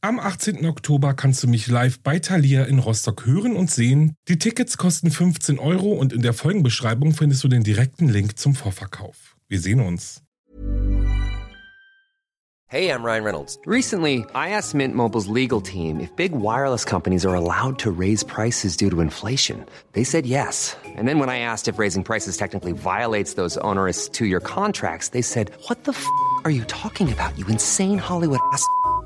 Am 18. Oktober kannst du mich live bei Thalia in Rostock hören und sehen. Die Tickets kosten 15 Euro und in der Folgenbeschreibung findest du den direkten Link zum Vorverkauf. Wir sehen uns. Hey, I'm Ryan Reynolds. Recently, I asked Mint Mobile's legal team if big wireless companies are allowed to raise prices due to inflation. They said yes. And then when I asked if raising prices technically violates those onerous two-year contracts, they said, "What the f*** are you talking about? You insane Hollywood ass."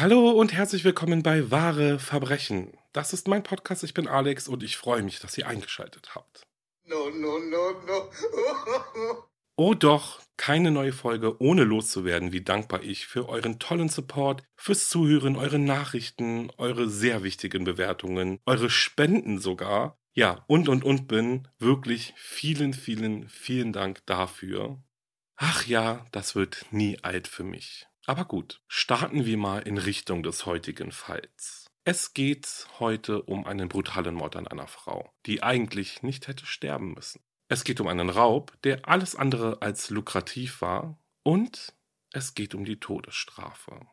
Hallo und herzlich willkommen bei Wahre Verbrechen. Das ist mein Podcast, ich bin Alex und ich freue mich, dass ihr eingeschaltet habt. No, no, no, no. Oh doch, keine neue Folge ohne loszuwerden, wie dankbar ich für euren tollen Support, fürs Zuhören, eure Nachrichten, eure sehr wichtigen Bewertungen, eure Spenden sogar. Ja, und und und bin wirklich vielen, vielen, vielen Dank dafür. Ach ja, das wird nie alt für mich. Aber gut, starten wir mal in Richtung des heutigen Falls. Es geht heute um einen brutalen Mord an einer Frau, die eigentlich nicht hätte sterben müssen. Es geht um einen Raub, der alles andere als lukrativ war. Und es geht um die Todesstrafe.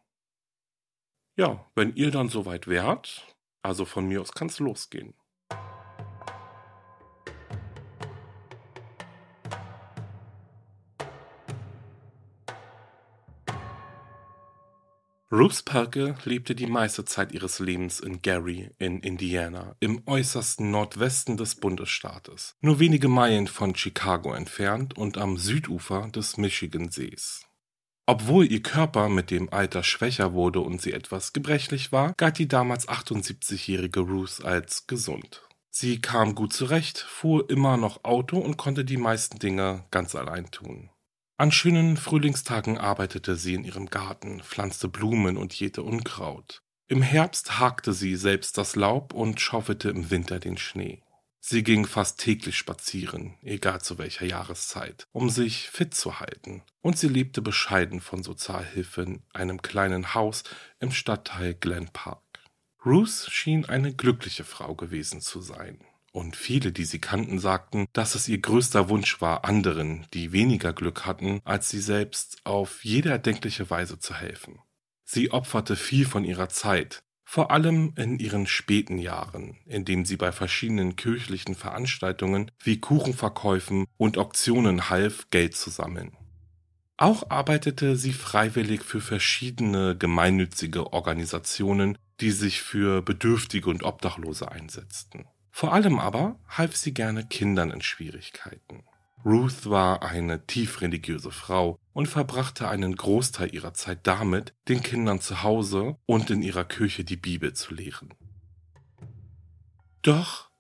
Ja, wenn ihr dann soweit wärt, also von mir aus kann es losgehen. Ruth Perke lebte die meiste Zeit ihres Lebens in Gary in Indiana, im äußersten Nordwesten des Bundesstaates, nur wenige Meilen von Chicago entfernt und am Südufer des Michigansees. Obwohl ihr Körper mit dem Alter schwächer wurde und sie etwas gebrechlich war, galt die damals 78-jährige Ruth als gesund. Sie kam gut zurecht, fuhr immer noch Auto und konnte die meisten Dinge ganz allein tun. An schönen Frühlingstagen arbeitete sie in ihrem Garten, pflanzte Blumen und jähte Unkraut. Im Herbst hakte sie selbst das Laub und schaufelte im Winter den Schnee. Sie ging fast täglich spazieren, egal zu welcher Jahreszeit, um sich fit zu halten, und sie lebte bescheiden von Sozialhilfe in einem kleinen Haus im Stadtteil Glen Park. Ruth schien eine glückliche Frau gewesen zu sein. Und viele, die sie kannten, sagten, dass es ihr größter Wunsch war, anderen, die weniger Glück hatten als sie selbst, auf jede erdenkliche Weise zu helfen. Sie opferte viel von ihrer Zeit, vor allem in ihren späten Jahren, indem sie bei verschiedenen kirchlichen Veranstaltungen wie Kuchenverkäufen und Auktionen half, Geld zu sammeln. Auch arbeitete sie freiwillig für verschiedene gemeinnützige Organisationen, die sich für Bedürftige und Obdachlose einsetzten. Vor allem aber half sie gerne Kindern in Schwierigkeiten. Ruth war eine tief religiöse Frau und verbrachte einen Großteil ihrer Zeit damit, den Kindern zu Hause und in ihrer Kirche die Bibel zu lehren. Doch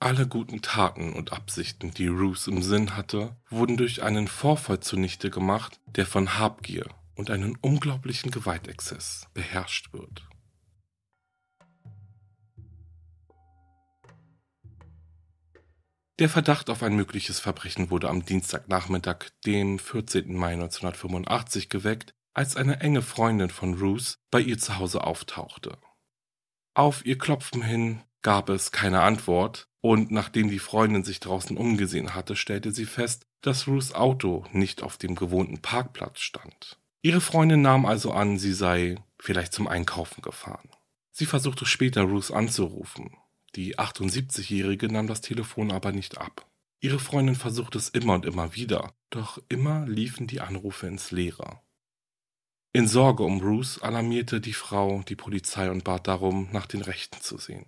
alle guten Taten und Absichten, die Ruth im Sinn hatte, wurden durch einen Vorfall zunichte gemacht, der von Habgier und einem unglaublichen Gewaltexzess beherrscht wird. Der Verdacht auf ein mögliches Verbrechen wurde am Dienstagnachmittag, dem 14. Mai 1985, geweckt, als eine enge Freundin von Ruth bei ihr zu Hause auftauchte. Auf ihr Klopfen hin gab es keine Antwort, und nachdem die Freundin sich draußen umgesehen hatte, stellte sie fest, dass Ruths Auto nicht auf dem gewohnten Parkplatz stand. Ihre Freundin nahm also an, sie sei vielleicht zum Einkaufen gefahren. Sie versuchte später Ruth anzurufen, die 78-Jährige nahm das Telefon aber nicht ab. Ihre Freundin versuchte es immer und immer wieder, doch immer liefen die Anrufe ins Leere. In Sorge um Bruce alarmierte die Frau die Polizei und bat darum, nach den Rechten zu sehen.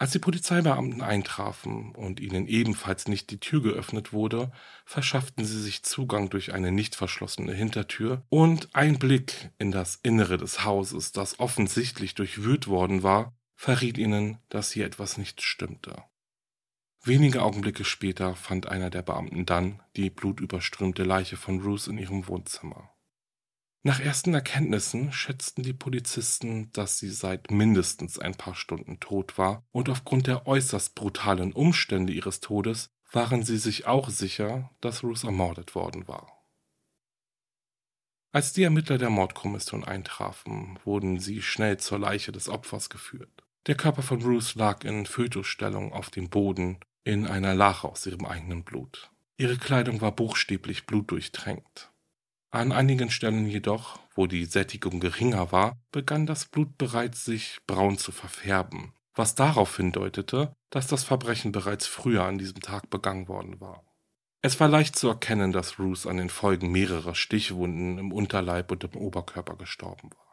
Als die Polizeibeamten eintrafen und ihnen ebenfalls nicht die Tür geöffnet wurde, verschafften sie sich Zugang durch eine nicht verschlossene Hintertür und ein Blick in das Innere des Hauses, das offensichtlich durchwühlt worden war, verriet ihnen, dass hier etwas nicht stimmte. Wenige Augenblicke später fand einer der Beamten dann die blutüberströmte Leiche von Ruth in ihrem Wohnzimmer. Nach ersten Erkenntnissen schätzten die Polizisten, dass sie seit mindestens ein paar Stunden tot war, und aufgrund der äußerst brutalen Umstände ihres Todes waren sie sich auch sicher, dass Ruth ermordet worden war. Als die Ermittler der Mordkommission eintrafen, wurden sie schnell zur Leiche des Opfers geführt. Der Körper von Ruth lag in Fötusstellung auf dem Boden in einer Lache aus ihrem eigenen Blut. Ihre Kleidung war buchstäblich blutdurchtränkt. An einigen Stellen jedoch, wo die Sättigung geringer war, begann das Blut bereits sich braun zu verfärben, was darauf hindeutete, dass das Verbrechen bereits früher an diesem Tag begangen worden war. Es war leicht zu erkennen, dass Ruth an den Folgen mehrerer Stichwunden im Unterleib und im Oberkörper gestorben war.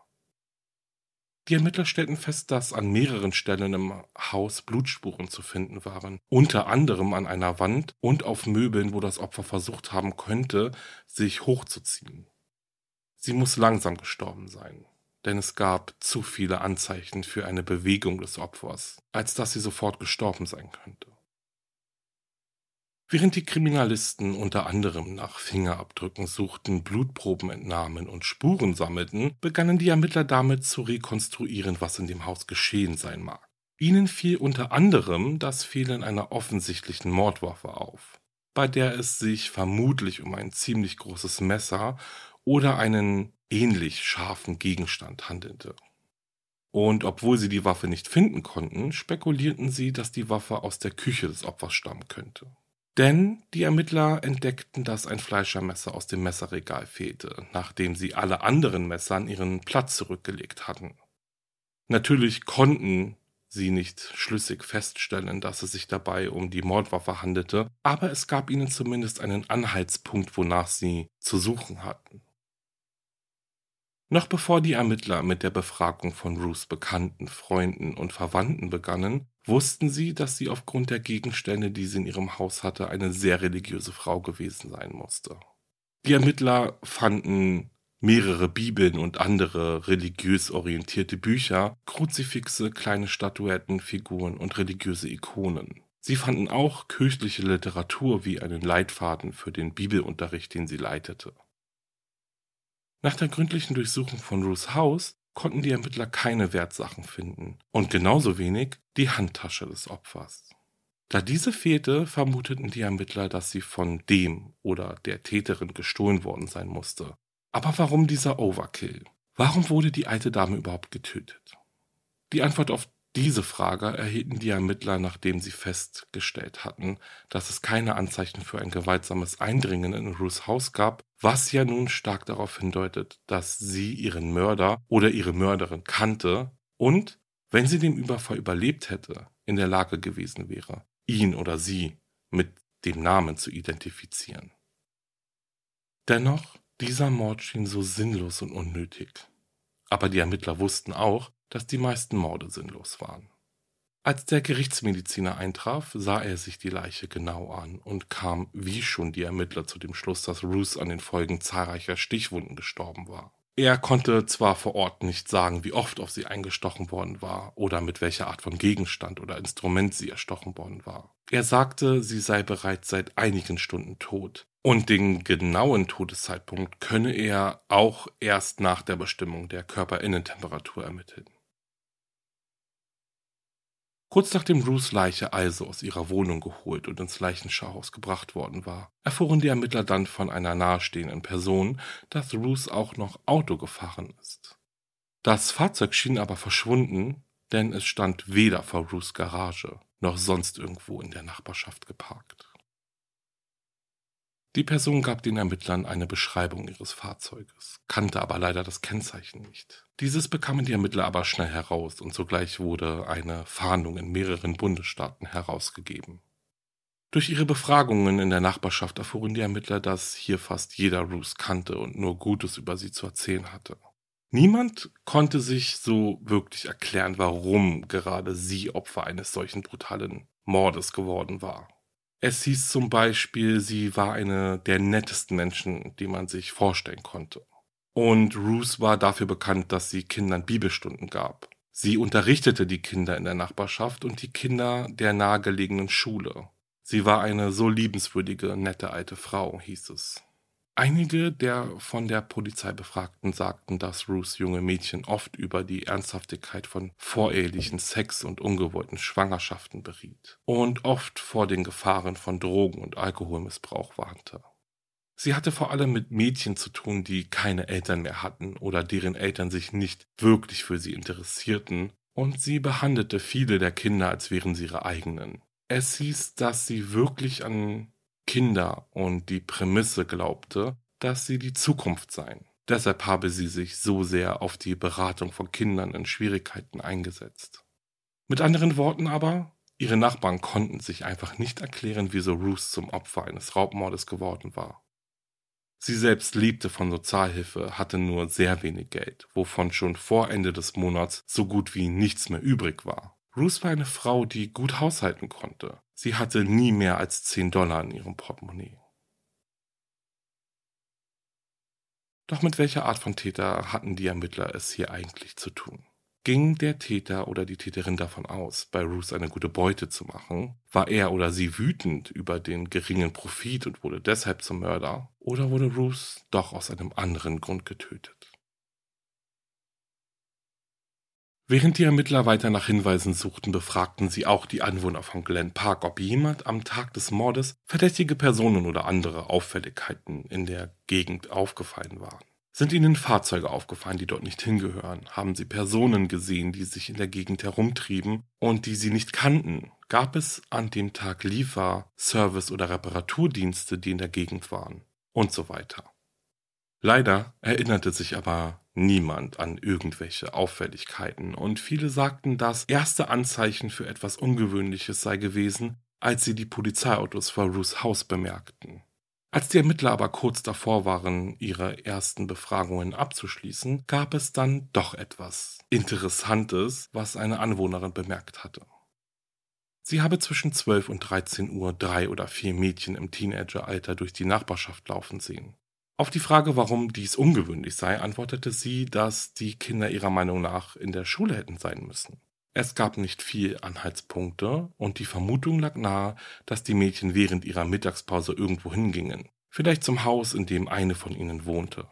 Die Ermittler stellten fest, dass an mehreren Stellen im Haus Blutspuren zu finden waren, unter anderem an einer Wand und auf Möbeln, wo das Opfer versucht haben könnte, sich hochzuziehen. Sie muss langsam gestorben sein, denn es gab zu viele Anzeichen für eine Bewegung des Opfers, als dass sie sofort gestorben sein könnte. Während die Kriminalisten unter anderem nach Fingerabdrücken suchten, Blutproben entnahmen und Spuren sammelten, begannen die Ermittler damit zu rekonstruieren, was in dem Haus geschehen sein mag. Ihnen fiel unter anderem das Fehlen einer offensichtlichen Mordwaffe auf, bei der es sich vermutlich um ein ziemlich großes Messer oder einen ähnlich scharfen Gegenstand handelte. Und obwohl sie die Waffe nicht finden konnten, spekulierten sie, dass die Waffe aus der Küche des Opfers stammen könnte. Denn die Ermittler entdeckten, dass ein Fleischermesser aus dem Messerregal fehlte, nachdem sie alle anderen Messer an ihren Platz zurückgelegt hatten. Natürlich konnten sie nicht schlüssig feststellen, dass es sich dabei um die Mordwaffe handelte, aber es gab ihnen zumindest einen Anhaltspunkt, wonach sie zu suchen hatten. Noch bevor die Ermittler mit der Befragung von Ruths Bekannten, Freunden und Verwandten begannen, wussten sie, dass sie aufgrund der Gegenstände, die sie in ihrem Haus hatte, eine sehr religiöse Frau gewesen sein musste. Die Ermittler fanden mehrere Bibeln und andere religiös orientierte Bücher, Kruzifixe, kleine Statuetten, Figuren und religiöse Ikonen. Sie fanden auch kirchliche Literatur wie einen Leitfaden für den Bibelunterricht, den sie leitete. Nach der gründlichen Durchsuchung von Ruths Haus konnten die Ermittler keine Wertsachen finden und genauso wenig die Handtasche des Opfers. Da diese fehlte, vermuteten die Ermittler, dass sie von dem oder der Täterin gestohlen worden sein musste. Aber warum dieser Overkill? Warum wurde die alte Dame überhaupt getötet? Die Antwort auf diese Frage erhielten die Ermittler, nachdem sie festgestellt hatten, dass es keine Anzeichen für ein gewaltsames Eindringen in Ruths Haus gab, was ja nun stark darauf hindeutet, dass sie ihren Mörder oder ihre Mörderin kannte und, wenn sie den Überfall überlebt hätte, in der Lage gewesen wäre, ihn oder sie mit dem Namen zu identifizieren. Dennoch, dieser Mord schien so sinnlos und unnötig. Aber die Ermittler wussten auch, dass die meisten Morde sinnlos waren. Als der Gerichtsmediziner eintraf, sah er sich die Leiche genau an und kam wie schon die Ermittler zu dem Schluss, dass Ruth an den Folgen zahlreicher Stichwunden gestorben war. Er konnte zwar vor Ort nicht sagen, wie oft auf sie eingestochen worden war oder mit welcher Art von Gegenstand oder Instrument sie erstochen worden war. Er sagte, sie sei bereits seit einigen Stunden tot. Und den genauen Todeszeitpunkt könne er auch erst nach der Bestimmung der Körperinnentemperatur ermitteln. Kurz nachdem Ruths Leiche also aus ihrer Wohnung geholt und ins Leichenschauhaus gebracht worden war, erfuhren die Ermittler dann von einer nahestehenden Person, dass Ruth auch noch Auto gefahren ist. Das Fahrzeug schien aber verschwunden, denn es stand weder vor Ruths Garage noch sonst irgendwo in der Nachbarschaft geparkt. Die Person gab den Ermittlern eine Beschreibung ihres Fahrzeuges, kannte aber leider das Kennzeichen nicht. Dieses bekamen die Ermittler aber schnell heraus und sogleich wurde eine Fahndung in mehreren Bundesstaaten herausgegeben. Durch ihre Befragungen in der Nachbarschaft erfuhren die Ermittler, dass hier fast jeder Ruth kannte und nur Gutes über sie zu erzählen hatte. Niemand konnte sich so wirklich erklären, warum gerade sie Opfer eines solchen brutalen Mordes geworden war. Es hieß zum Beispiel, sie war eine der nettesten Menschen, die man sich vorstellen konnte. Und Ruth war dafür bekannt, dass sie Kindern Bibelstunden gab. Sie unterrichtete die Kinder in der Nachbarschaft und die Kinder der nahegelegenen Schule. Sie war eine so liebenswürdige, nette alte Frau, hieß es. Einige der von der Polizei Befragten sagten, dass Ruths junge Mädchen oft über die Ernsthaftigkeit von vorehelichen Sex und ungewollten Schwangerschaften beriet und oft vor den Gefahren von Drogen- und Alkoholmissbrauch warnte. Sie hatte vor allem mit Mädchen zu tun, die keine Eltern mehr hatten oder deren Eltern sich nicht wirklich für sie interessierten, und sie behandelte viele der Kinder, als wären sie ihre eigenen. Es hieß, dass sie wirklich an Kinder und die Prämisse glaubte, dass sie die Zukunft seien. Deshalb habe sie sich so sehr auf die Beratung von Kindern in Schwierigkeiten eingesetzt. Mit anderen Worten aber, ihre Nachbarn konnten sich einfach nicht erklären, wieso Ruth zum Opfer eines Raubmordes geworden war. Sie selbst lebte von Sozialhilfe, hatte nur sehr wenig Geld, wovon schon vor Ende des Monats so gut wie nichts mehr übrig war. Ruth war eine Frau, die gut haushalten konnte. Sie hatte nie mehr als 10 Dollar in ihrem Portemonnaie. Doch mit welcher Art von Täter hatten die Ermittler es hier eigentlich zu tun? Ging der Täter oder die Täterin davon aus, bei Ruth eine gute Beute zu machen? War er oder sie wütend über den geringen Profit und wurde deshalb zum Mörder? Oder wurde Ruth doch aus einem anderen Grund getötet? Während die Ermittler weiter nach Hinweisen suchten, befragten sie auch die Anwohner von Glen Park, ob jemand am Tag des Mordes verdächtige Personen oder andere Auffälligkeiten in der Gegend aufgefallen waren. Sind ihnen Fahrzeuge aufgefallen, die dort nicht hingehören? Haben sie Personen gesehen, die sich in der Gegend herumtrieben und die sie nicht kannten? Gab es an dem Tag Liefer-, Service- oder Reparaturdienste, die in der Gegend waren? Und so weiter. Leider erinnerte sich aber niemand an irgendwelche Auffälligkeiten, und viele sagten, das erste Anzeichen für etwas Ungewöhnliches sei gewesen, als sie die Polizeiautos vor Ruths Haus bemerkten. Als die Ermittler aber kurz davor waren, ihre ersten Befragungen abzuschließen, gab es dann doch etwas Interessantes, was eine Anwohnerin bemerkt hatte. Sie habe zwischen 12 und 13 Uhr drei oder vier Mädchen im Teenageralter durch die Nachbarschaft laufen sehen. Auf die Frage, warum dies ungewöhnlich sei, antwortete sie, dass die Kinder ihrer Meinung nach in der Schule hätten sein müssen. Es gab nicht viel Anhaltspunkte und die Vermutung lag nahe, dass die Mädchen während ihrer Mittagspause irgendwo hingingen, vielleicht zum Haus, in dem eine von ihnen wohnte.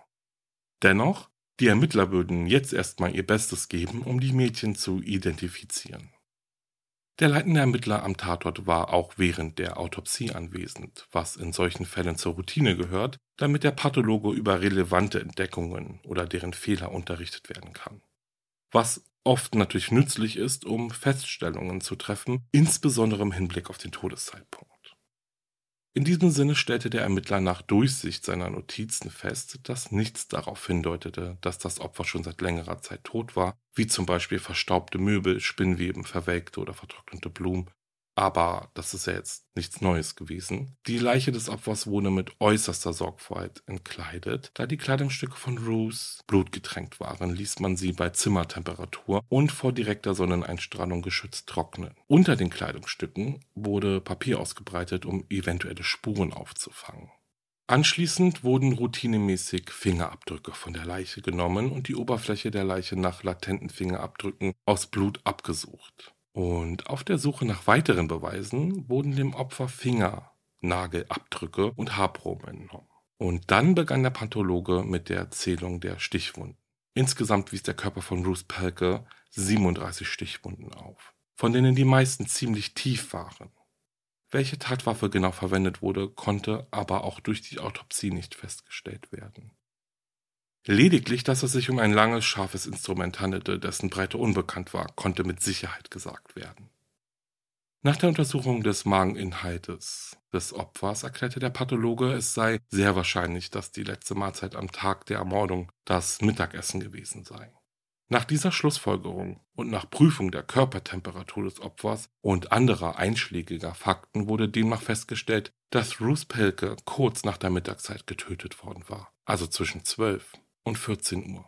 Dennoch, die Ermittler würden jetzt erstmal ihr Bestes geben, um die Mädchen zu identifizieren. Der leitende Ermittler am Tatort war auch während der Autopsie anwesend, was in solchen Fällen zur Routine gehört, damit der Pathologe über relevante Entdeckungen oder deren Fehler unterrichtet werden kann. Was oft natürlich nützlich ist, um Feststellungen zu treffen, insbesondere im Hinblick auf den Todeszeitpunkt. In diesem Sinne stellte der Ermittler nach Durchsicht seiner Notizen fest, dass nichts darauf hindeutete, dass das Opfer schon seit längerer Zeit tot war, wie zum Beispiel verstaubte Möbel, Spinnweben, verwelkte oder vertrocknete Blumen aber das ist ja jetzt nichts Neues gewesen. Die Leiche des Opfers wurde mit äußerster Sorgfalt entkleidet. Da die Kleidungsstücke von Ruth blutgetränkt waren, ließ man sie bei Zimmertemperatur und vor direkter Sonneneinstrahlung geschützt trocknen. Unter den Kleidungsstücken wurde Papier ausgebreitet, um eventuelle Spuren aufzufangen. Anschließend wurden routinemäßig Fingerabdrücke von der Leiche genommen und die Oberfläche der Leiche nach latenten Fingerabdrücken aus Blut abgesucht. Und auf der Suche nach weiteren Beweisen wurden dem Opfer Fingernagelabdrücke und Haarproben entnommen. Und dann begann der Pathologe mit der Zählung der Stichwunden. Insgesamt wies der Körper von Ruth Pelke 37 Stichwunden auf, von denen die meisten ziemlich tief waren. Welche Tatwaffe genau verwendet wurde, konnte aber auch durch die Autopsie nicht festgestellt werden. Lediglich, dass es sich um ein langes, scharfes Instrument handelte, dessen Breite unbekannt war, konnte mit Sicherheit gesagt werden. Nach der Untersuchung des Mageninhaltes des Opfers erklärte der Pathologe, es sei sehr wahrscheinlich, dass die letzte Mahlzeit am Tag der Ermordung das Mittagessen gewesen sei. Nach dieser Schlussfolgerung und nach Prüfung der Körpertemperatur des Opfers und anderer einschlägiger Fakten wurde demnach festgestellt, dass Ruth Pelke kurz nach der Mittagszeit getötet worden war, also zwischen 12 und 14 Uhr.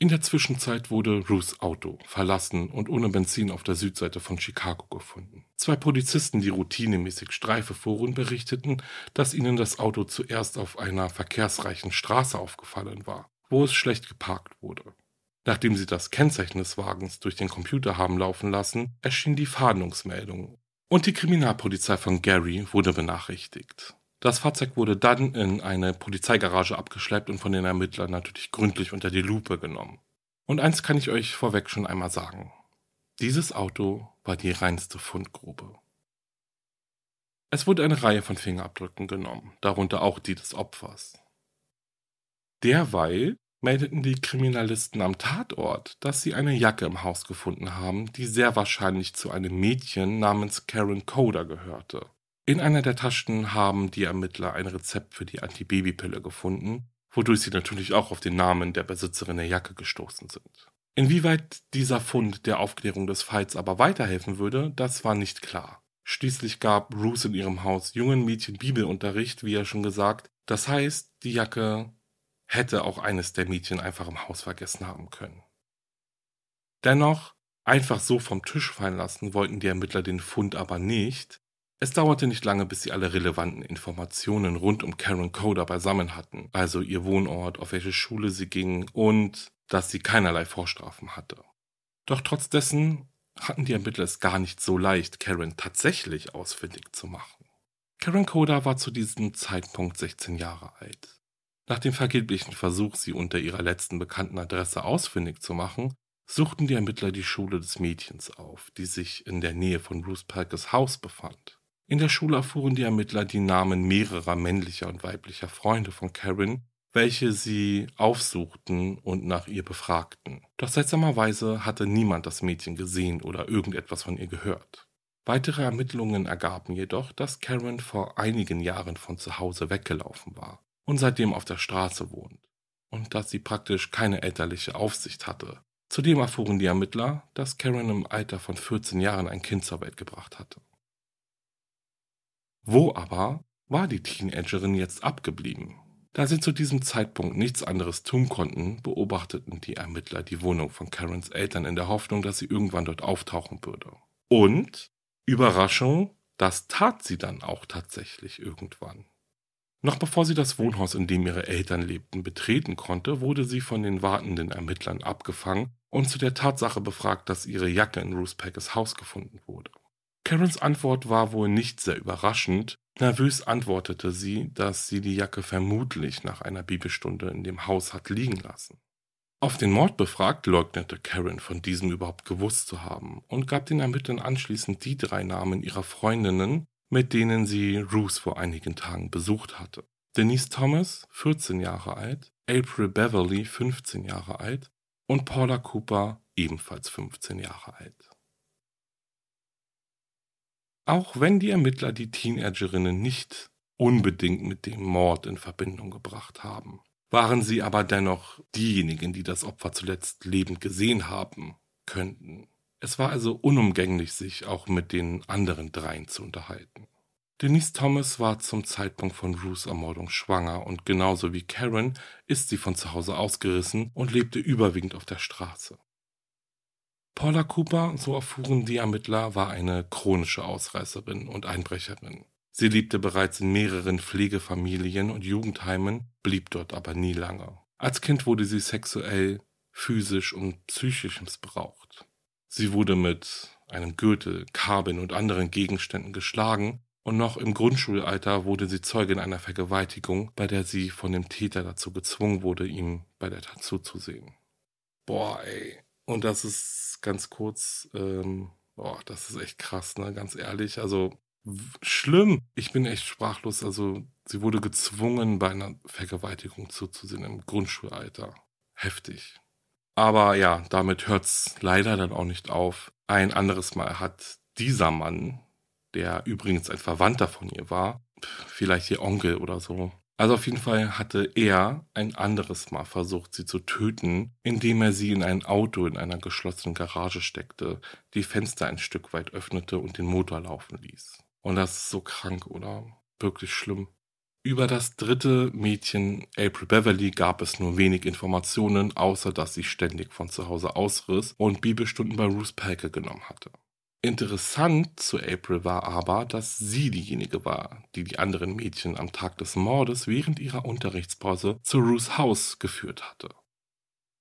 In der Zwischenzeit wurde Ruths Auto verlassen und ohne Benzin auf der Südseite von Chicago gefunden. Zwei Polizisten, die routinemäßig Streife fuhren, berichteten, dass ihnen das Auto zuerst auf einer verkehrsreichen Straße aufgefallen war, wo es schlecht geparkt wurde. Nachdem sie das Kennzeichen des Wagens durch den Computer haben laufen lassen, erschien die Fahndungsmeldung und die Kriminalpolizei von Gary wurde benachrichtigt. Das Fahrzeug wurde dann in eine Polizeigarage abgeschleppt und von den Ermittlern natürlich gründlich unter die Lupe genommen. Und eins kann ich euch vorweg schon einmal sagen. Dieses Auto war die reinste Fundgrube. Es wurde eine Reihe von Fingerabdrücken genommen, darunter auch die des Opfers. Derweil meldeten die Kriminalisten am Tatort, dass sie eine Jacke im Haus gefunden haben, die sehr wahrscheinlich zu einem Mädchen namens Karen Coder gehörte. In einer der Taschen haben die Ermittler ein Rezept für die Antibabypille gefunden, wodurch sie natürlich auch auf den Namen der Besitzerin der Jacke gestoßen sind. Inwieweit dieser Fund der Aufklärung des Falls aber weiterhelfen würde, das war nicht klar. Schließlich gab Ruth in ihrem Haus jungen Mädchen Bibelunterricht, wie er schon gesagt. Das heißt, die Jacke hätte auch eines der Mädchen einfach im Haus vergessen haben können. Dennoch, einfach so vom Tisch fallen lassen wollten die Ermittler den Fund aber nicht, es dauerte nicht lange, bis sie alle relevanten Informationen rund um Karen Coder beisammen hatten, also ihr Wohnort, auf welche Schule sie ging und dass sie keinerlei Vorstrafen hatte. Doch trotz dessen hatten die Ermittler es gar nicht so leicht, Karen tatsächlich ausfindig zu machen. Karen Coder war zu diesem Zeitpunkt 16 Jahre alt. Nach dem vergeblichen Versuch, sie unter ihrer letzten bekannten Adresse ausfindig zu machen, suchten die Ermittler die Schule des Mädchens auf, die sich in der Nähe von Bruce Parkers Haus befand. In der Schule erfuhren die Ermittler die Namen mehrerer männlicher und weiblicher Freunde von Karen, welche sie aufsuchten und nach ihr befragten. Doch seltsamerweise hatte niemand das Mädchen gesehen oder irgendetwas von ihr gehört. Weitere Ermittlungen ergaben jedoch, dass Karen vor einigen Jahren von zu Hause weggelaufen war und seitdem auf der Straße wohnt und dass sie praktisch keine elterliche Aufsicht hatte. Zudem erfuhren die Ermittler, dass Karen im Alter von 14 Jahren ein Kind zur Welt gebracht hatte. Wo aber war die Teenagerin jetzt abgeblieben? Da sie zu diesem Zeitpunkt nichts anderes tun konnten, beobachteten die Ermittler die Wohnung von Karens Eltern in der Hoffnung, dass sie irgendwann dort auftauchen würde. Und, Überraschung, das tat sie dann auch tatsächlich irgendwann. Noch bevor sie das Wohnhaus, in dem ihre Eltern lebten, betreten konnte, wurde sie von den wartenden Ermittlern abgefangen und zu der Tatsache befragt, dass ihre Jacke in Ruth Packers Haus gefunden wurde. Karens Antwort war wohl nicht sehr überraschend. Nervös antwortete sie, dass sie die Jacke vermutlich nach einer Bibelstunde in dem Haus hat liegen lassen. Auf den Mord befragt, leugnete Karen von diesem überhaupt gewusst zu haben und gab den Ermittlern anschließend die drei Namen ihrer Freundinnen, mit denen sie Ruth vor einigen Tagen besucht hatte. Denise Thomas, 14 Jahre alt, April Beverly, 15 Jahre alt und Paula Cooper, ebenfalls 15 Jahre alt. Auch wenn die Ermittler die Teenagerinnen nicht unbedingt mit dem Mord in Verbindung gebracht haben, waren sie aber dennoch diejenigen, die das Opfer zuletzt lebend gesehen haben könnten. Es war also unumgänglich, sich auch mit den anderen dreien zu unterhalten. Denise Thomas war zum Zeitpunkt von Ruths Ermordung schwanger und genauso wie Karen ist sie von zu Hause ausgerissen und lebte überwiegend auf der Straße. Paula Cooper, so erfuhren die Ermittler, war eine chronische Ausreißerin und Einbrecherin. Sie lebte bereits in mehreren Pflegefamilien und Jugendheimen, blieb dort aber nie lange. Als Kind wurde sie sexuell, physisch und psychisch missbraucht. Sie wurde mit einem Gürtel, Kabeln und anderen Gegenständen geschlagen und noch im Grundschulalter wurde sie Zeugin einer Vergewaltigung, bei der sie von dem Täter dazu gezwungen wurde, ihm bei der Tat zuzusehen. Boah, ey. Und das ist ganz kurz, ähm, boah, das ist echt krass, ne? Ganz ehrlich. Also schlimm. Ich bin echt sprachlos. Also sie wurde gezwungen, bei einer Vergewaltigung zuzusehen im Grundschulalter. Heftig. Aber ja, damit hört's leider dann auch nicht auf. Ein anderes Mal hat dieser Mann, der übrigens ein Verwandter von ihr war, vielleicht ihr Onkel oder so, also auf jeden Fall hatte er ein anderes Mal versucht, sie zu töten, indem er sie in ein Auto in einer geschlossenen Garage steckte, die Fenster ein Stück weit öffnete und den Motor laufen ließ. Und das ist so krank, oder? Wirklich schlimm. Über das dritte Mädchen, April Beverly, gab es nur wenig Informationen, außer dass sie ständig von zu Hause ausriss und Bibelstunden bei Ruth Pelke genommen hatte. Interessant zu April war aber, dass sie diejenige war, die die anderen Mädchen am Tag des Mordes während ihrer Unterrichtspause zu Ruths Haus geführt hatte.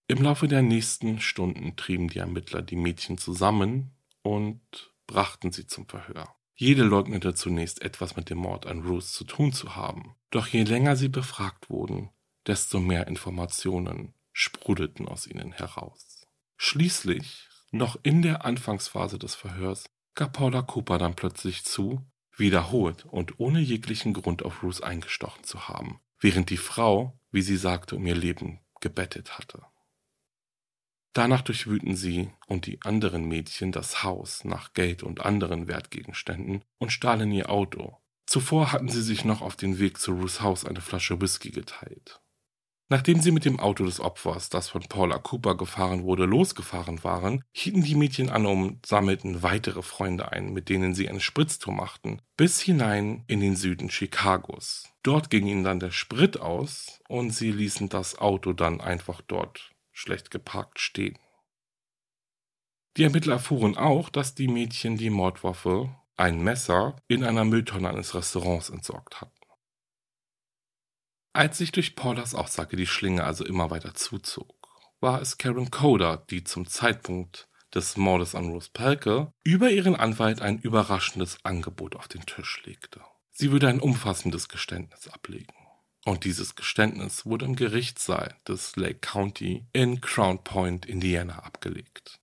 Im Laufe der nächsten Stunden trieben die Ermittler die Mädchen zusammen und brachten sie zum Verhör. Jede leugnete zunächst etwas mit dem Mord an Ruth zu tun zu haben. Doch je länger sie befragt wurden, desto mehr Informationen sprudelten aus ihnen heraus. Schließlich, noch in der Anfangsphase des Verhörs, gab Paula Cooper dann plötzlich zu, wiederholt und ohne jeglichen Grund auf Ruth eingestochen zu haben, während die Frau, wie sie sagte, um ihr Leben gebettet hatte. Danach durchwühlten sie und die anderen Mädchen das Haus nach Geld und anderen Wertgegenständen und stahlen ihr Auto. Zuvor hatten sie sich noch auf den Weg zu Ruths Haus eine Flasche Whisky geteilt. Nachdem sie mit dem Auto des Opfers, das von Paula Cooper gefahren wurde, losgefahren waren, hielten die Mädchen an und sammelten weitere Freunde ein, mit denen sie eine Spritztour machten, bis hinein in den Süden Chicagos. Dort ging ihnen dann der Sprit aus und sie ließen das Auto dann einfach dort schlecht geparkt stehen. Die Ermittler erfuhren auch, dass die Mädchen die Mordwaffe, ein Messer, in einer Mülltonne eines Restaurants entsorgt hatten. Als sich durch Paulas Aussage die Schlinge also immer weiter zuzog, war es Karen Coder, die zum Zeitpunkt des Mordes an Rose Pelke über ihren Anwalt ein überraschendes Angebot auf den Tisch legte. Sie würde ein umfassendes Geständnis ablegen. Und dieses Geständnis wurde im Gerichtssaal des Lake County in Crown Point, Indiana, abgelegt.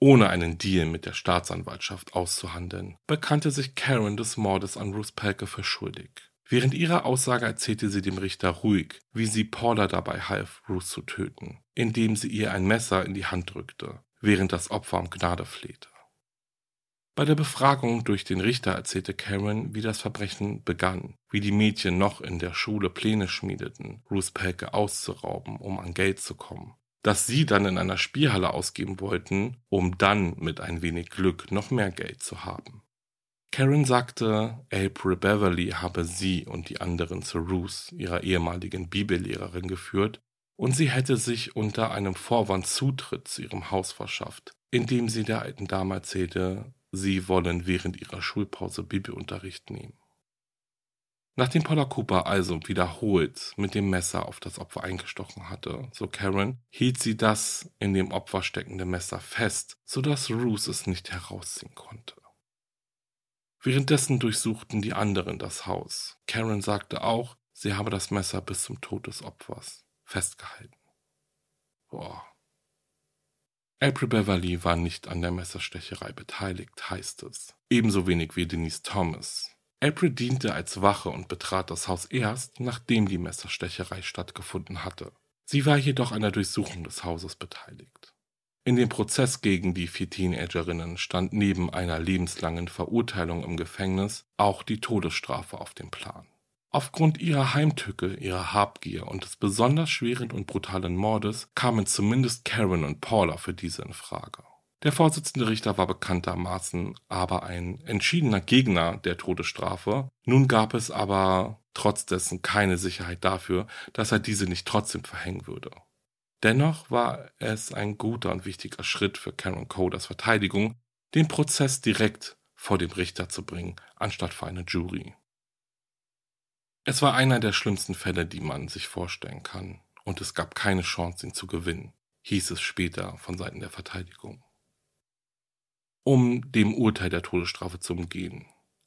Ohne einen Deal mit der Staatsanwaltschaft auszuhandeln, bekannte sich Karen des Mordes an Ruth Pelke für schuldig. Während ihrer Aussage erzählte sie dem Richter ruhig, wie sie Paula dabei half, Ruth zu töten, indem sie ihr ein Messer in die Hand drückte, während das Opfer um Gnade flehte. Bei der Befragung durch den Richter erzählte Karen, wie das Verbrechen begann, wie die Mädchen noch in der Schule Pläne schmiedeten, Ruth Pelke auszurauben, um an Geld zu kommen, dass sie dann in einer Spielhalle ausgeben wollten, um dann mit ein wenig Glück noch mehr Geld zu haben. Karen sagte, April Beverly habe sie und die anderen zu Ruth, ihrer ehemaligen Bibellehrerin, geführt und sie hätte sich unter einem Vorwand Zutritt zu ihrem Haus verschafft, indem sie der alten Dame erzählte, Sie wollen während ihrer Schulpause Bibelunterricht nehmen. Nachdem Paula Cooper also wiederholt mit dem Messer auf das Opfer eingestochen hatte, so Karen, hielt sie das in dem Opfer steckende Messer fest, sodass Ruth es nicht herausziehen konnte. Währenddessen durchsuchten die anderen das Haus. Karen sagte auch, sie habe das Messer bis zum Tod des Opfers festgehalten. Boah. April Beverly war nicht an der Messerstecherei beteiligt, heißt es. Ebenso wenig wie Denise Thomas. April diente als Wache und betrat das Haus erst, nachdem die Messerstecherei stattgefunden hatte. Sie war jedoch an der Durchsuchung des Hauses beteiligt. In dem Prozess gegen die vier Teenagerinnen stand neben einer lebenslangen Verurteilung im Gefängnis auch die Todesstrafe auf dem Plan. Aufgrund ihrer Heimtücke, ihrer Habgier und des besonders schweren und brutalen Mordes kamen zumindest Karen und Paula für diese in Frage. Der Vorsitzende Richter war bekanntermaßen aber ein entschiedener Gegner der Todesstrafe. Nun gab es aber trotz dessen keine Sicherheit dafür, dass er diese nicht trotzdem verhängen würde. Dennoch war es ein guter und wichtiger Schritt für Karen Coders Verteidigung, den Prozess direkt vor dem Richter zu bringen, anstatt vor eine Jury. Es war einer der schlimmsten Fälle, die man sich vorstellen kann, und es gab keine Chance, ihn zu gewinnen, hieß es später von Seiten der Verteidigung. Um dem Urteil der Todesstrafe zu umgehen,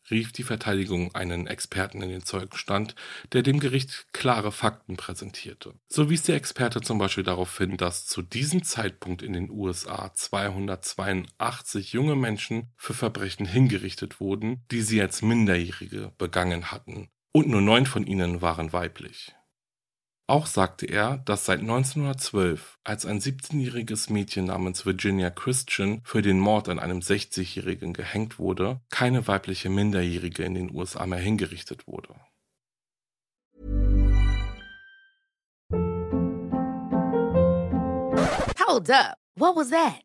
rief die Verteidigung einen Experten in den Zeugenstand, der dem Gericht klare Fakten präsentierte. So wies der Experte zum Beispiel darauf hin, dass zu diesem Zeitpunkt in den USA 282 junge Menschen für Verbrechen hingerichtet wurden, die sie als Minderjährige begangen hatten und nur neun von ihnen waren weiblich. Auch sagte er, dass seit 1912, als ein 17-jähriges Mädchen namens Virginia Christian für den Mord an einem 60-jährigen gehängt wurde, keine weibliche Minderjährige in den USA mehr hingerichtet wurde. Hold up. What was that?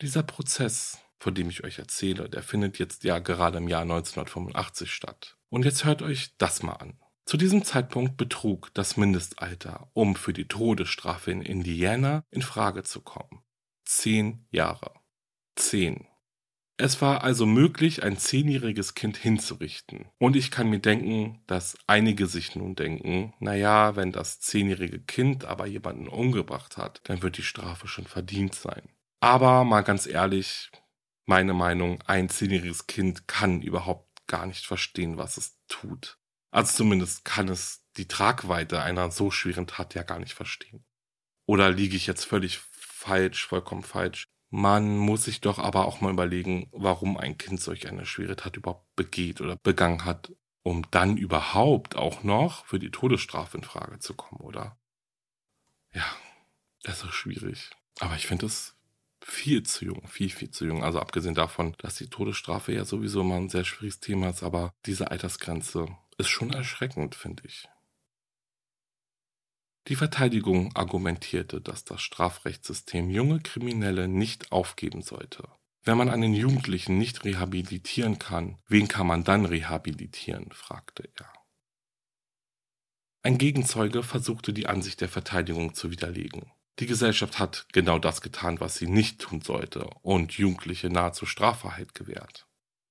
Dieser Prozess, von dem ich euch erzähle, der findet jetzt ja gerade im Jahr 1985 statt. Und jetzt hört euch das mal an. Zu diesem Zeitpunkt betrug das Mindestalter, um für die Todesstrafe in Indiana in Frage zu kommen. Zehn Jahre. Zehn. Es war also möglich, ein zehnjähriges Kind hinzurichten. Und ich kann mir denken, dass einige sich nun denken, naja, wenn das zehnjährige Kind aber jemanden umgebracht hat, dann wird die Strafe schon verdient sein. Aber mal ganz ehrlich, meine Meinung, ein zehnjähriges Kind kann überhaupt gar nicht verstehen, was es tut. Also zumindest kann es die Tragweite einer so schweren Tat ja gar nicht verstehen. Oder liege ich jetzt völlig falsch, vollkommen falsch? Man muss sich doch aber auch mal überlegen, warum ein Kind solch eine schwere Tat überhaupt begeht oder begangen hat, um dann überhaupt auch noch für die Todesstrafe in Frage zu kommen, oder? Ja, das ist schwierig. Aber ich finde es viel zu jung, viel, viel zu jung. Also abgesehen davon, dass die Todesstrafe ja sowieso mal ein sehr schwieriges Thema ist, aber diese Altersgrenze ist schon erschreckend, finde ich. Die Verteidigung argumentierte, dass das Strafrechtssystem junge Kriminelle nicht aufgeben sollte. Wenn man einen Jugendlichen nicht rehabilitieren kann, wen kann man dann rehabilitieren? fragte er. Ein Gegenzeuge versuchte die Ansicht der Verteidigung zu widerlegen. Die Gesellschaft hat genau das getan, was sie nicht tun sollte und Jugendliche nahezu Straffreiheit gewährt.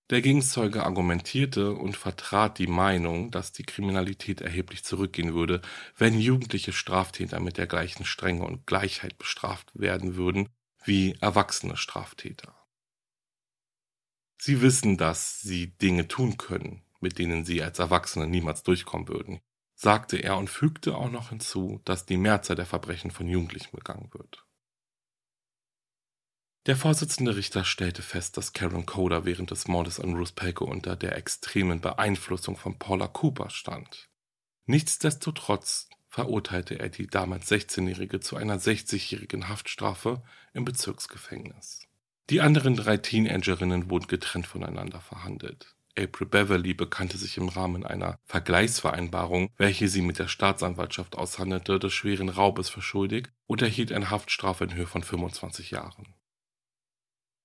Der Gegenzeuge argumentierte und vertrat die Meinung, dass die Kriminalität erheblich zurückgehen würde, wenn jugendliche Straftäter mit der gleichen Strenge und Gleichheit bestraft werden würden wie erwachsene Straftäter. Sie wissen, dass sie Dinge tun können, mit denen sie als Erwachsene niemals durchkommen würden sagte er und fügte auch noch hinzu, dass die Mehrzahl der Verbrechen von Jugendlichen begangen wird. Der Vorsitzende Richter stellte fest, dass Karen Coder während des Mordes an Ruth Pelko unter der extremen Beeinflussung von Paula Cooper stand. Nichtsdestotrotz verurteilte er die damals 16-Jährige zu einer 60-jährigen Haftstrafe im Bezirksgefängnis. Die anderen drei Teenagerinnen wurden getrennt voneinander verhandelt. April Beverly bekannte sich im Rahmen einer Vergleichsvereinbarung, welche sie mit der Staatsanwaltschaft aushandelte, des schweren Raubes für schuldig und erhielt eine Haftstrafe in Höhe von 25 Jahren.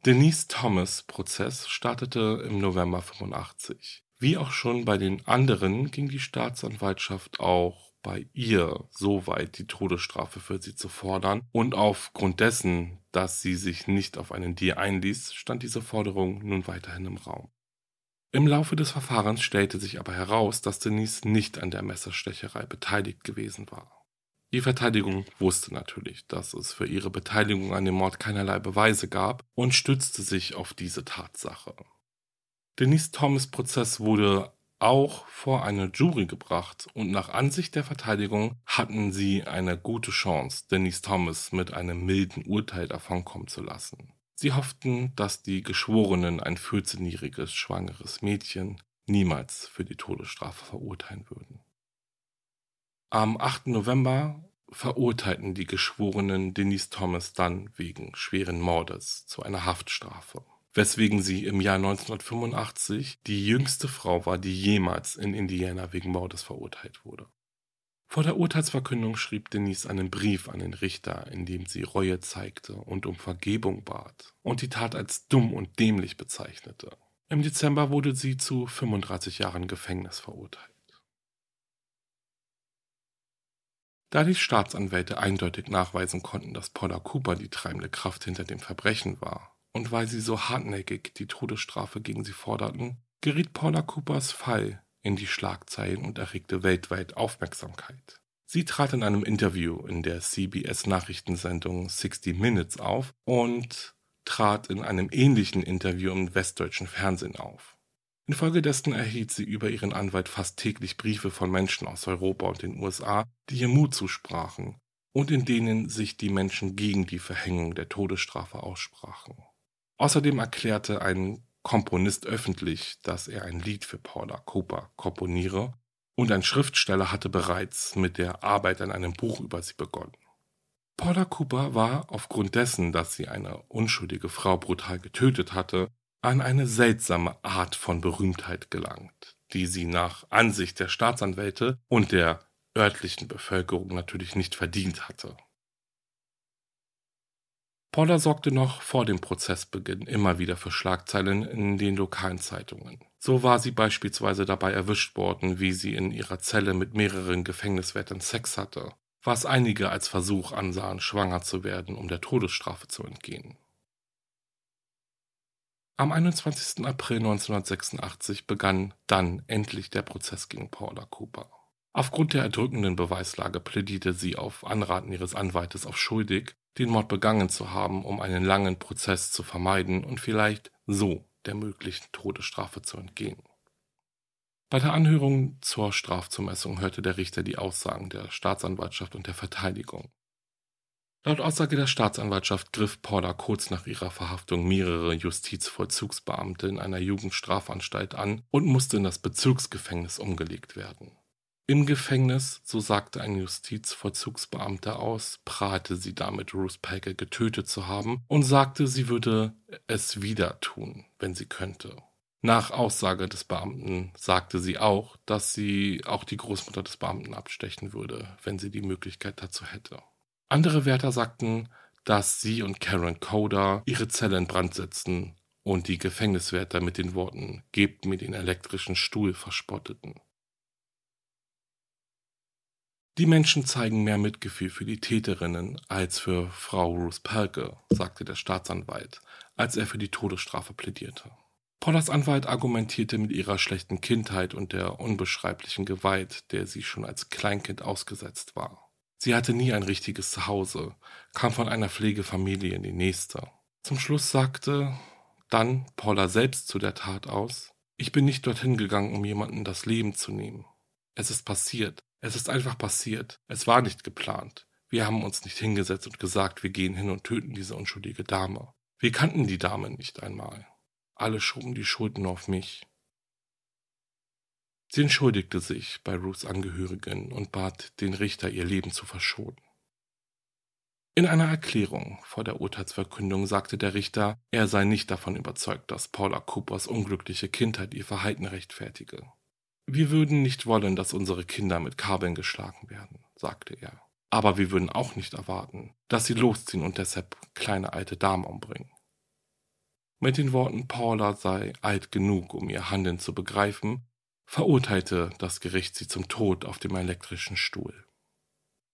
Denise Thomas Prozess startete im November 85. Wie auch schon bei den anderen ging die Staatsanwaltschaft auch bei ihr so weit, die Todesstrafe für sie zu fordern, und aufgrund dessen, dass sie sich nicht auf einen Deal einließ, stand diese Forderung nun weiterhin im Raum. Im Laufe des Verfahrens stellte sich aber heraus, dass Denise nicht an der Messerstecherei beteiligt gewesen war. Die Verteidigung wusste natürlich, dass es für ihre Beteiligung an dem Mord keinerlei Beweise gab und stützte sich auf diese Tatsache. Denise Thomas Prozess wurde auch vor eine Jury gebracht und nach Ansicht der Verteidigung hatten sie eine gute Chance, Denise Thomas mit einem milden Urteil davonkommen zu lassen. Sie hofften, dass die Geschworenen ein 14-jähriges schwangeres Mädchen niemals für die Todesstrafe verurteilen würden. Am 8. November verurteilten die Geschworenen Denise Thomas dann wegen schweren Mordes zu einer Haftstrafe, weswegen sie im Jahr 1985 die jüngste Frau war, die jemals in Indiana wegen Mordes verurteilt wurde. Vor der Urteilsverkündung schrieb Denise einen Brief an den Richter, in dem sie Reue zeigte und um Vergebung bat und die Tat als dumm und dämlich bezeichnete. Im Dezember wurde sie zu 35 Jahren Gefängnis verurteilt. Da die Staatsanwälte eindeutig nachweisen konnten, dass Paula Cooper die treibende Kraft hinter dem Verbrechen war, und weil sie so hartnäckig die Todesstrafe gegen sie forderten, geriet Paula Coopers Fall in die Schlagzeilen und erregte weltweit Aufmerksamkeit. Sie trat in einem Interview in der CBS-Nachrichtensendung 60 Minutes auf und trat in einem ähnlichen Interview im westdeutschen Fernsehen auf. Infolgedessen erhielt sie über ihren Anwalt fast täglich Briefe von Menschen aus Europa und den USA, die ihr Mut zusprachen und in denen sich die Menschen gegen die Verhängung der Todesstrafe aussprachen. Außerdem erklärte ein Komponist öffentlich, dass er ein Lied für Paula Cooper komponiere und ein Schriftsteller hatte bereits mit der Arbeit an einem Buch über sie begonnen. Paula Cooper war aufgrund dessen, dass sie eine unschuldige Frau brutal getötet hatte, an eine seltsame Art von Berühmtheit gelangt, die sie nach Ansicht der Staatsanwälte und der örtlichen Bevölkerung natürlich nicht verdient hatte. Paula sorgte noch vor dem Prozessbeginn immer wieder für Schlagzeilen in den lokalen Zeitungen. So war sie beispielsweise dabei erwischt worden, wie sie in ihrer Zelle mit mehreren Gefängniswärtern Sex hatte, was einige als Versuch ansahen, schwanger zu werden, um der Todesstrafe zu entgehen. Am 21. April 1986 begann dann endlich der Prozess gegen Paula Cooper. Aufgrund der erdrückenden Beweislage plädierte sie auf Anraten ihres Anwaltes auf schuldig den Mord begangen zu haben, um einen langen Prozess zu vermeiden und vielleicht so der möglichen Todesstrafe zu entgehen. Bei der Anhörung zur Strafzumessung hörte der Richter die Aussagen der Staatsanwaltschaft und der Verteidigung. Laut Aussage der Staatsanwaltschaft griff Paula kurz nach ihrer Verhaftung mehrere Justizvollzugsbeamte in einer Jugendstrafanstalt an und musste in das Bezirksgefängnis umgelegt werden. Im Gefängnis, so sagte ein Justizvollzugsbeamter aus, prahlte sie damit, Ruth Packer getötet zu haben und sagte, sie würde es wieder tun, wenn sie könnte. Nach Aussage des Beamten sagte sie auch, dass sie auch die Großmutter des Beamten abstechen würde, wenn sie die Möglichkeit dazu hätte. Andere Wärter sagten, dass sie und Karen Coder ihre Zelle in Brand setzten und die Gefängniswärter mit den Worten Gebt mir den elektrischen Stuhl verspotteten. Die Menschen zeigen mehr Mitgefühl für die Täterinnen als für Frau Ruth Pelke, sagte der Staatsanwalt, als er für die Todesstrafe plädierte. Paulas Anwalt argumentierte mit ihrer schlechten Kindheit und der unbeschreiblichen Gewalt, der sie schon als Kleinkind ausgesetzt war. Sie hatte nie ein richtiges Zuhause, kam von einer Pflegefamilie in die nächste. Zum Schluss sagte dann Paula selbst zu der Tat aus, ich bin nicht dorthin gegangen, um jemanden das Leben zu nehmen. Es ist passiert, es ist einfach passiert. Es war nicht geplant. Wir haben uns nicht hingesetzt und gesagt, wir gehen hin und töten diese unschuldige Dame. Wir kannten die Dame nicht einmal. Alle schoben die Schuld nur auf mich. Sie entschuldigte sich bei Ruths Angehörigen und bat den Richter, ihr Leben zu verschonen. In einer Erklärung vor der Urteilsverkündung sagte der Richter, er sei nicht davon überzeugt, dass Paula Coopers unglückliche Kindheit ihr Verhalten rechtfertige. Wir würden nicht wollen, dass unsere Kinder mit Kabeln geschlagen werden, sagte er. Aber wir würden auch nicht erwarten, dass sie losziehen und deshalb kleine alte Damen umbringen. Mit den Worten Paula sei alt genug, um ihr Handeln zu begreifen, verurteilte das Gericht sie zum Tod auf dem elektrischen Stuhl.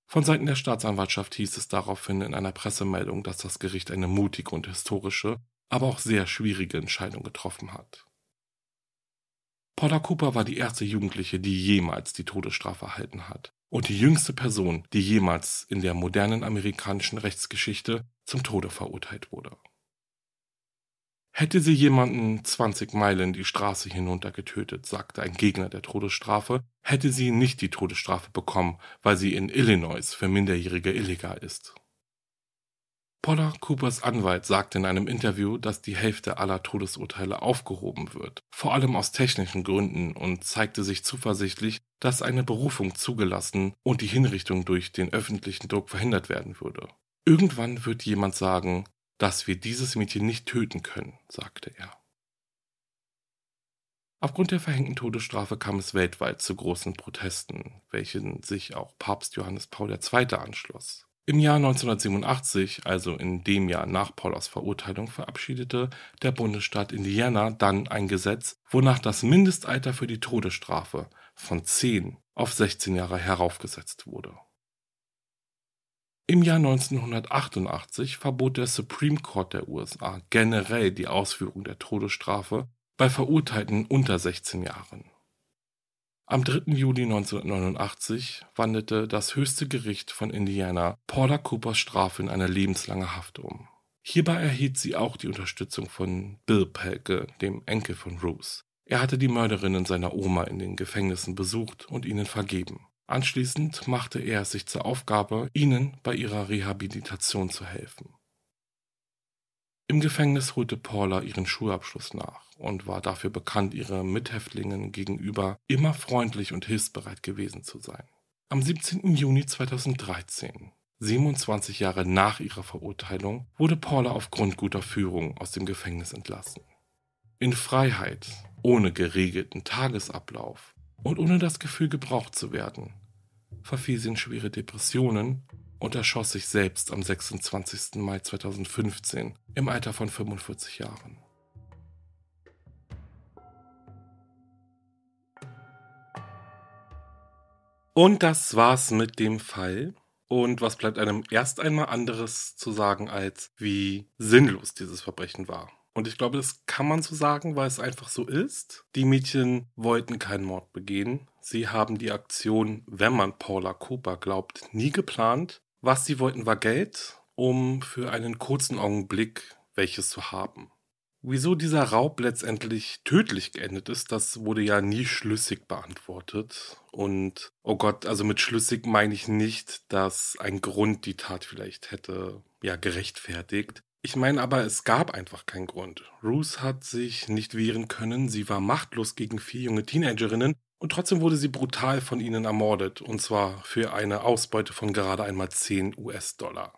Von Seiten der Staatsanwaltschaft hieß es daraufhin in einer Pressemeldung, dass das Gericht eine mutige und historische, aber auch sehr schwierige Entscheidung getroffen hat. Paula Cooper war die erste Jugendliche, die jemals die Todesstrafe erhalten hat und die jüngste Person, die jemals in der modernen amerikanischen Rechtsgeschichte zum Tode verurteilt wurde. Hätte sie jemanden 20 Meilen die Straße hinunter getötet, sagte ein Gegner der Todesstrafe, hätte sie nicht die Todesstrafe bekommen, weil sie in Illinois für Minderjährige illegal ist. Paula Coopers Anwalt sagte in einem Interview, dass die Hälfte aller Todesurteile aufgehoben wird, vor allem aus technischen Gründen, und zeigte sich zuversichtlich, dass eine Berufung zugelassen und die Hinrichtung durch den öffentlichen Druck verhindert werden würde. Irgendwann wird jemand sagen, dass wir dieses Mädchen nicht töten können, sagte er. Aufgrund der verhängten Todesstrafe kam es weltweit zu großen Protesten, welchen sich auch Papst Johannes Paul II. anschloss. Im Jahr 1987, also in dem Jahr nach Paulas Verurteilung, verabschiedete der Bundesstaat Indiana dann ein Gesetz, wonach das Mindestalter für die Todesstrafe von 10 auf 16 Jahre heraufgesetzt wurde. Im Jahr 1988 verbot der Supreme Court der USA generell die Ausführung der Todesstrafe bei Verurteilten unter 16 Jahren. Am 3. Juli 1989 wandelte das höchste Gericht von Indiana Paula Coopers Strafe in eine lebenslange Haft um. Hierbei erhielt sie auch die Unterstützung von Bill Pelke, dem Enkel von Ruth. Er hatte die Mörderinnen seiner Oma in den Gefängnissen besucht und ihnen vergeben. Anschließend machte er es sich zur Aufgabe, ihnen bei ihrer Rehabilitation zu helfen. Im Gefängnis holte Paula ihren Schulabschluss nach und war dafür bekannt, ihre Mithäftlingen gegenüber immer freundlich und hilfsbereit gewesen zu sein. Am 17. Juni 2013, 27 Jahre nach ihrer Verurteilung, wurde Paula aufgrund guter Führung aus dem Gefängnis entlassen. In Freiheit, ohne geregelten Tagesablauf und ohne das Gefühl gebraucht zu werden, verfiel sie in schwere Depressionen und erschoss sich selbst am 26. Mai 2015 im Alter von 45 Jahren. Und das war's mit dem Fall. Und was bleibt einem erst einmal anderes zu sagen, als wie sinnlos dieses Verbrechen war. Und ich glaube, das kann man so sagen, weil es einfach so ist. Die Mädchen wollten keinen Mord begehen. Sie haben die Aktion, wenn man Paula Cooper glaubt, nie geplant. Was sie wollten, war Geld, um für einen kurzen Augenblick welches zu haben. Wieso dieser Raub letztendlich tödlich geendet ist, das wurde ja nie schlüssig beantwortet. Und oh Gott, also mit schlüssig meine ich nicht, dass ein Grund die Tat vielleicht hätte ja gerechtfertigt. Ich meine aber, es gab einfach keinen Grund. Ruth hat sich nicht wehren können, sie war machtlos gegen vier junge Teenagerinnen und trotzdem wurde sie brutal von ihnen ermordet, und zwar für eine Ausbeute von gerade einmal 10 US-Dollar.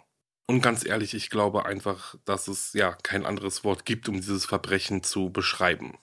Und ganz ehrlich, ich glaube einfach, dass es ja kein anderes Wort gibt, um dieses Verbrechen zu beschreiben.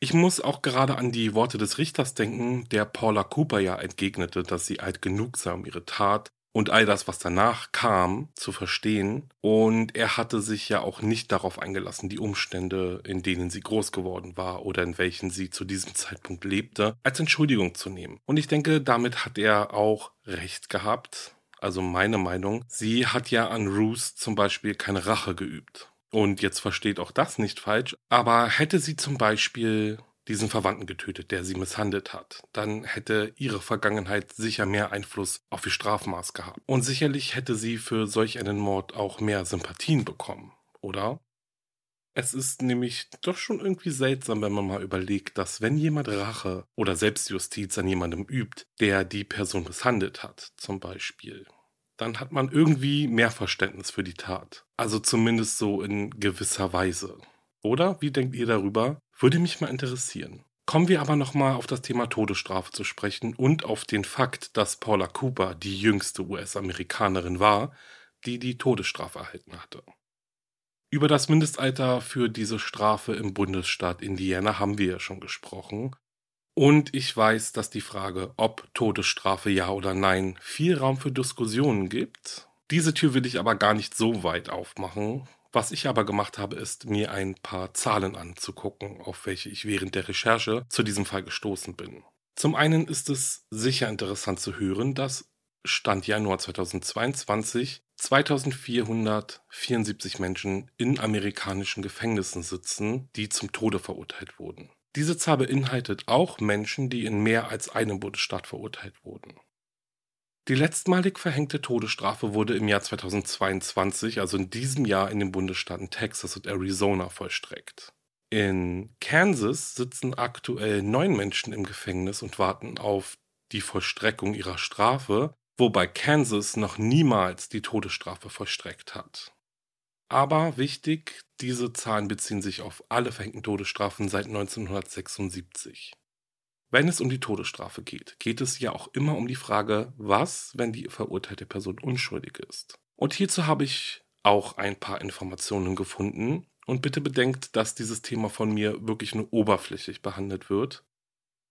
Ich muss auch gerade an die Worte des Richters denken, der Paula Cooper ja entgegnete, dass sie alt genug sei, um ihre Tat und all das, was danach kam, zu verstehen. Und er hatte sich ja auch nicht darauf eingelassen, die Umstände, in denen sie groß geworden war oder in welchen sie zu diesem Zeitpunkt lebte, als Entschuldigung zu nehmen. Und ich denke, damit hat er auch recht gehabt also meine Meinung, sie hat ja an Ruth zum Beispiel keine Rache geübt. Und jetzt versteht auch das nicht falsch, aber hätte sie zum Beispiel diesen Verwandten getötet, der sie misshandelt hat, dann hätte ihre Vergangenheit sicher mehr Einfluss auf ihr Strafmaß gehabt. Und sicherlich hätte sie für solch einen Mord auch mehr Sympathien bekommen, oder? Es ist nämlich doch schon irgendwie seltsam, wenn man mal überlegt, dass wenn jemand Rache oder Selbstjustiz an jemandem übt, der die Person misshandelt hat, zum Beispiel, dann hat man irgendwie mehr Verständnis für die Tat. Also zumindest so in gewisser Weise. Oder? Wie denkt ihr darüber? Würde mich mal interessieren. Kommen wir aber nochmal auf das Thema Todesstrafe zu sprechen und auf den Fakt, dass Paula Cooper die jüngste US-Amerikanerin war, die die Todesstrafe erhalten hatte. Über das Mindestalter für diese Strafe im Bundesstaat Indiana haben wir ja schon gesprochen. Und ich weiß, dass die Frage, ob Todesstrafe ja oder nein, viel Raum für Diskussionen gibt. Diese Tür will ich aber gar nicht so weit aufmachen. Was ich aber gemacht habe, ist, mir ein paar Zahlen anzugucken, auf welche ich während der Recherche zu diesem Fall gestoßen bin. Zum einen ist es sicher interessant zu hören, dass Stand Januar 2022 2474 Menschen in amerikanischen Gefängnissen sitzen, die zum Tode verurteilt wurden. Diese Zahl beinhaltet auch Menschen, die in mehr als einem Bundesstaat verurteilt wurden. Die letztmalig verhängte Todesstrafe wurde im Jahr 2022, also in diesem Jahr, in den Bundesstaaten Texas und Arizona vollstreckt. In Kansas sitzen aktuell neun Menschen im Gefängnis und warten auf die Vollstreckung ihrer Strafe, wobei Kansas noch niemals die Todesstrafe vollstreckt hat. Aber wichtig, diese Zahlen beziehen sich auf alle verhängten Todesstrafen seit 1976. Wenn es um die Todesstrafe geht, geht es ja auch immer um die Frage, was, wenn die verurteilte Person unschuldig ist. Und hierzu habe ich auch ein paar Informationen gefunden. Und bitte bedenkt, dass dieses Thema von mir wirklich nur oberflächlich behandelt wird.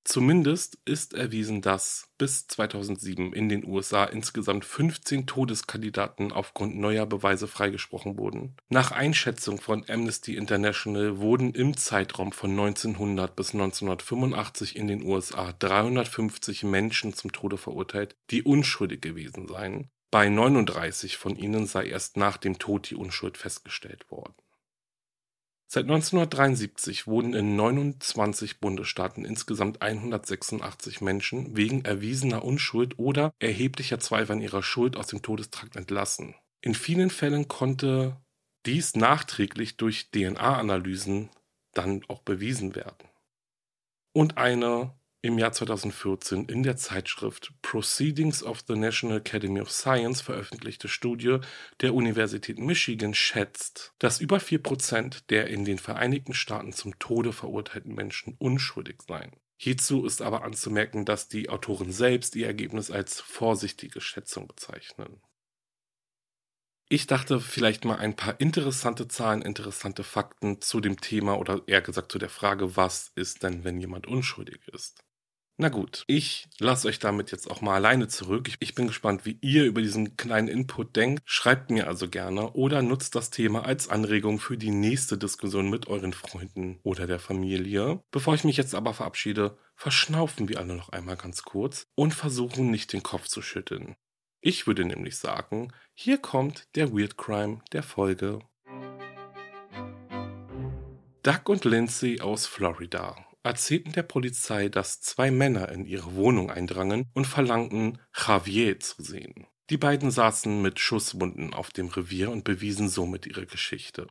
Zumindest ist erwiesen, dass bis 2007 in den USA insgesamt 15 Todeskandidaten aufgrund neuer Beweise freigesprochen wurden. Nach Einschätzung von Amnesty International wurden im Zeitraum von 1900 bis 1985 in den USA 350 Menschen zum Tode verurteilt, die unschuldig gewesen seien. Bei 39 von ihnen sei erst nach dem Tod die Unschuld festgestellt worden. Seit 1973 wurden in 29 Bundesstaaten insgesamt 186 Menschen wegen erwiesener Unschuld oder erheblicher Zweifel an ihrer Schuld aus dem Todestrakt entlassen. In vielen Fällen konnte dies nachträglich durch DNA-Analysen dann auch bewiesen werden. Und eine im Jahr 2014 in der Zeitschrift Proceedings of the National Academy of Science veröffentlichte Studie der Universität Michigan schätzt, dass über 4% der in den Vereinigten Staaten zum Tode verurteilten Menschen unschuldig seien. Hierzu ist aber anzumerken, dass die Autoren selbst ihr Ergebnis als vorsichtige Schätzung bezeichnen. Ich dachte vielleicht mal ein paar interessante Zahlen, interessante Fakten zu dem Thema oder eher gesagt zu der Frage, was ist denn, wenn jemand unschuldig ist? Na gut, ich lasse euch damit jetzt auch mal alleine zurück. Ich, ich, bin gespannt, wie ihr über diesen kleinen Input denkt. Schreibt mir also gerne oder nutzt das Thema als Anregung für die nächste Diskussion mit euren Freunden oder der Familie. Bevor ich mich jetzt aber verabschiede, verschnaufen wir alle noch einmal ganz kurz und versuchen nicht den Kopf zu schütteln. Ich würde nämlich sagen, hier kommt der Weird Crime der Folge. Doug und Lindsay aus Florida erzählten der Polizei, dass zwei Männer in ihre Wohnung eindrangen und verlangten, Javier zu sehen. Die beiden saßen mit Schusswunden auf dem Revier und bewiesen somit ihre Geschichte.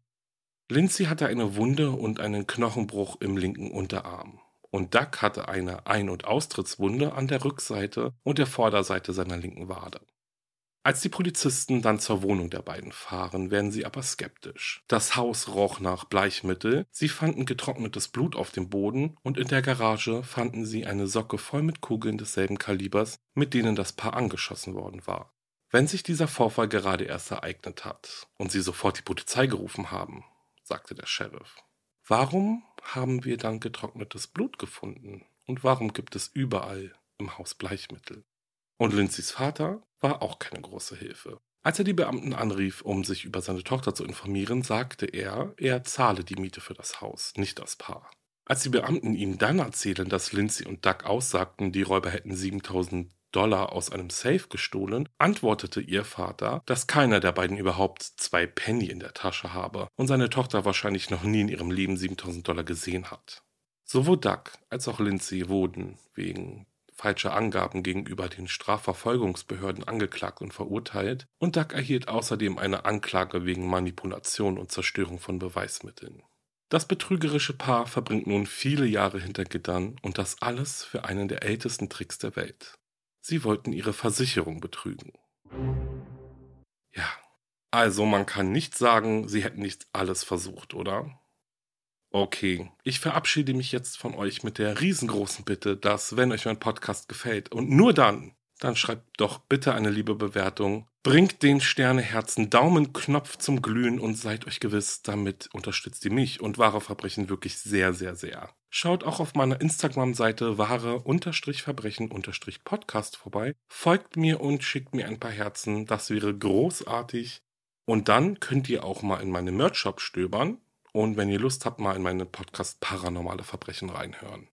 Lindsay hatte eine Wunde und einen Knochenbruch im linken Unterarm. Und Doug hatte eine Ein- und Austrittswunde an der Rückseite und der Vorderseite seiner linken Wade. Als die Polizisten dann zur Wohnung der beiden fahren, werden sie aber skeptisch. Das Haus roch nach Bleichmittel, sie fanden getrocknetes Blut auf dem Boden und in der Garage fanden sie eine Socke voll mit Kugeln desselben Kalibers, mit denen das Paar angeschossen worden war. Wenn sich dieser Vorfall gerade erst ereignet hat und sie sofort die Polizei gerufen haben, sagte der Sheriff. Warum haben wir dann getrocknetes Blut gefunden? Und warum gibt es überall im Haus Bleichmittel? Und Lindsays Vater war auch keine große Hilfe. Als er die Beamten anrief, um sich über seine Tochter zu informieren, sagte er, er zahle die Miete für das Haus, nicht das Paar. Als die Beamten ihm dann erzählen, dass Lindsay und Doug aussagten, die Räuber hätten 7000 Dollar aus einem Safe gestohlen, antwortete ihr Vater, dass keiner der beiden überhaupt zwei Penny in der Tasche habe und seine Tochter wahrscheinlich noch nie in ihrem Leben 7000 Dollar gesehen hat. Sowohl Doug als auch Lindsay wurden wegen falsche Angaben gegenüber den Strafverfolgungsbehörden angeklagt und verurteilt und Duck erhielt außerdem eine Anklage wegen Manipulation und Zerstörung von Beweismitteln. Das betrügerische Paar verbringt nun viele Jahre hinter Gittern und das alles für einen der ältesten Tricks der Welt. Sie wollten ihre Versicherung betrügen. Ja, also man kann nicht sagen, sie hätten nicht alles versucht, oder? Okay, ich verabschiede mich jetzt von euch mit der riesengroßen Bitte, dass, wenn euch mein Podcast gefällt und nur dann, dann schreibt doch bitte eine liebe Bewertung. Bringt den Sterneherzen Daumenknopf zum Glühen und seid euch gewiss, damit unterstützt ihr mich und wahre Verbrechen wirklich sehr, sehr, sehr. Schaut auch auf meiner Instagram-Seite wahre-verbrechen-podcast vorbei. Folgt mir und schickt mir ein paar Herzen, das wäre großartig. Und dann könnt ihr auch mal in meine Merch-Shop stöbern. Und wenn ihr Lust habt, mal in meinen Podcast Paranormale Verbrechen reinhören.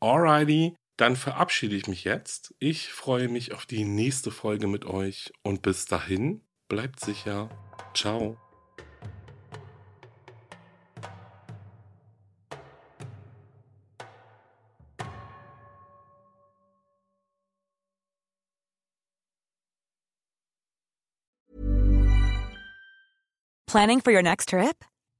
Alrighty, dann verabschiede ich mich jetzt. Ich freue mich auf die nächste Folge mit euch und bis dahin bleibt sicher. Ciao. Planning for your next trip?